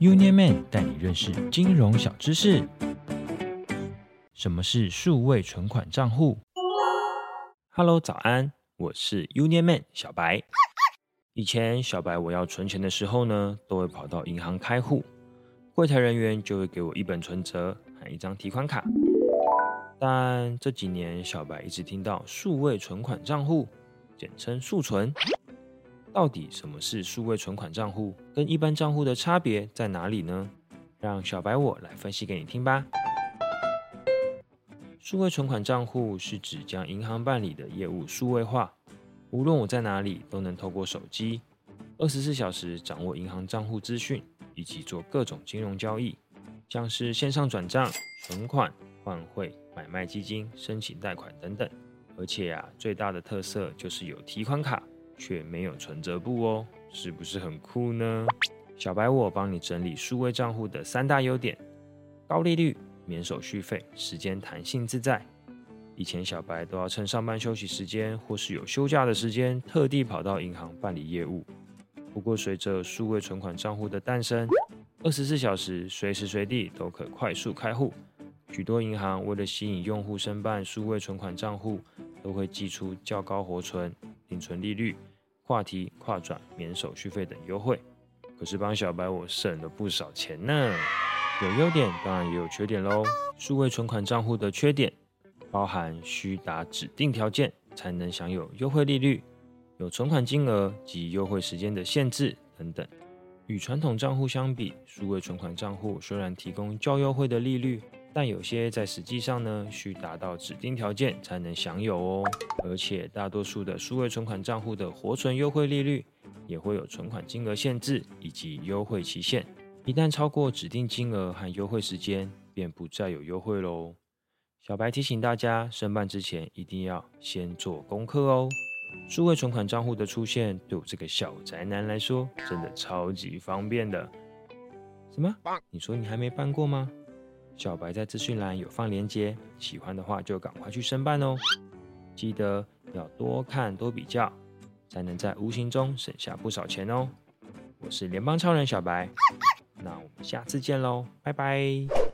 Union Man 带你认识金融小知识。什么是数位存款账户？Hello，早安，我是 Union Man 小白。以前小白我要存钱的时候呢，都会跑到银行开户，柜台人员就会给我一本存折和一张提款卡。但这几年小白一直听到数位存款账户，简称数存。到底什么是数位存款账户？跟一般账户的差别在哪里呢？让小白我来分析给你听吧。数位存款账户是指将银行办理的业务数位化，无论我在哪里都能透过手机，二十四小时掌握银行账户资讯，以及做各种金融交易，像是线上转账、存款、换汇、买卖基金、申请贷款等等。而且呀，最大的特色就是有提款卡。却没有存折簿哦，是不是很酷呢？小白我帮你整理数位账户的三大优点：高利率、免手续费、时间弹性自在。以前小白都要趁上班休息时间或是有休假的时间，特地跑到银行办理业务。不过随着数位存款账户的诞生，二十四小时随时随地都可快速开户。许多银行为了吸引用户申办数位存款账户，都会寄出较高活存、定存利率。话题跨转免手续费等优惠，可是帮小白我省了不少钱呢。有优点，当然也有缺点喽。数位存款账户的缺点包含需达指定条件才能享有优惠利率，有存款金额及优惠时间的限制等等。与传统账户相比，数位存款账户虽然提供较优惠的利率。但有些在实际上呢，需达到指定条件才能享有哦。而且大多数的数位存款账户的活存优惠利率，也会有存款金额限制以及优惠期限。一旦超过指定金额和优惠时间，便不再有优惠喽。小白提醒大家，申办之前一定要先做功课哦。数位存款账户的出现，对我这个小宅男来说，真的超级方便的。什么？你说你还没办过吗？小白在资讯栏有放链接，喜欢的话就赶快去申办哦。记得要多看多比较，才能在无形中省下不少钱哦。我是联邦超人小白，那我们下次见喽，拜拜。